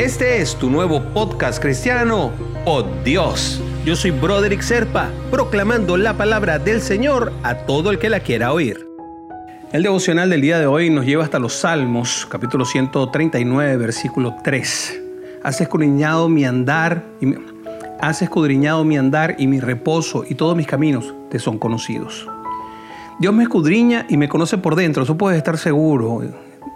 Este es tu nuevo podcast cristiano, Oh Dios. Yo soy Broderick Serpa, proclamando la palabra del Señor a todo el que la quiera oír. El devocional del día de hoy nos lleva hasta los Salmos, capítulo 139, versículo 3. Has escudriñado mi andar y mi, has escudriñado mi andar y mi reposo y todos mis caminos te son conocidos. Dios me escudriña y me conoce por dentro, eso puedes estar seguro.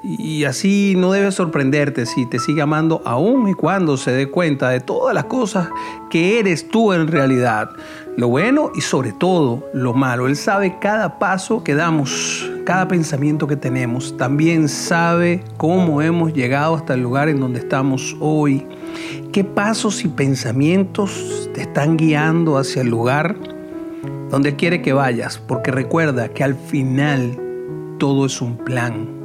Y así no debes sorprenderte si te sigue amando aún y cuando se dé cuenta de todas las cosas que eres tú en realidad. Lo bueno y sobre todo lo malo. Él sabe cada paso que damos, cada pensamiento que tenemos. También sabe cómo hemos llegado hasta el lugar en donde estamos hoy. ¿Qué pasos y pensamientos te están guiando hacia el lugar donde quiere que vayas? Porque recuerda que al final todo es un plan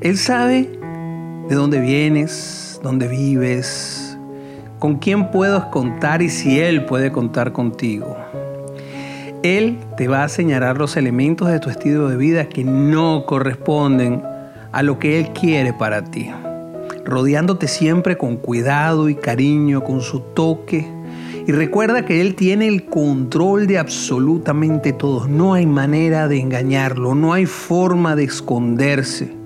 él sabe de dónde vienes, dónde vives, con quién puedes contar y si Él puede contar contigo. Él te va a señalar los elementos de tu estilo de vida que no corresponden a lo que Él quiere para ti, rodeándote siempre con cuidado y cariño, con su toque. Y recuerda que Él tiene el control de absolutamente todo. No hay manera de engañarlo, no hay forma de esconderse.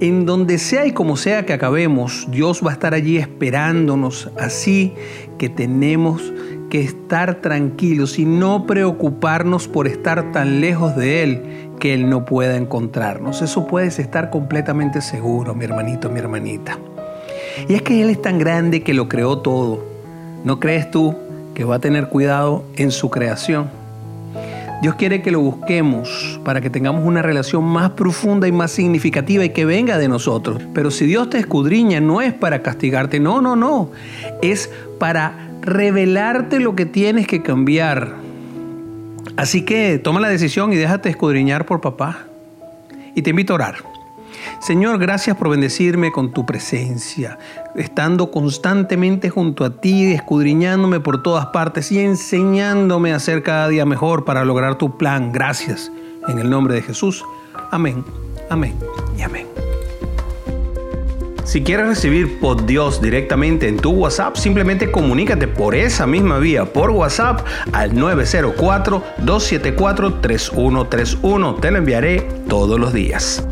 En donde sea y como sea que acabemos, Dios va a estar allí esperándonos, así que tenemos que estar tranquilos y no preocuparnos por estar tan lejos de Él que Él no pueda encontrarnos. Eso puedes estar completamente seguro, mi hermanito, mi hermanita. Y es que Él es tan grande que lo creó todo. ¿No crees tú que va a tener cuidado en su creación? Dios quiere que lo busquemos para que tengamos una relación más profunda y más significativa y que venga de nosotros. Pero si Dios te escudriña, no es para castigarte, no, no, no. Es para revelarte lo que tienes que cambiar. Así que toma la decisión y déjate escudriñar por papá. Y te invito a orar. Señor, gracias por bendecirme con tu presencia, estando constantemente junto a ti, escudriñándome por todas partes y enseñándome a ser cada día mejor para lograr tu plan. Gracias. En el nombre de Jesús. Amén, amén y amén. Si quieres recibir por Dios directamente en tu WhatsApp, simplemente comunícate por esa misma vía, por WhatsApp, al 904-274-3131. Te lo enviaré todos los días.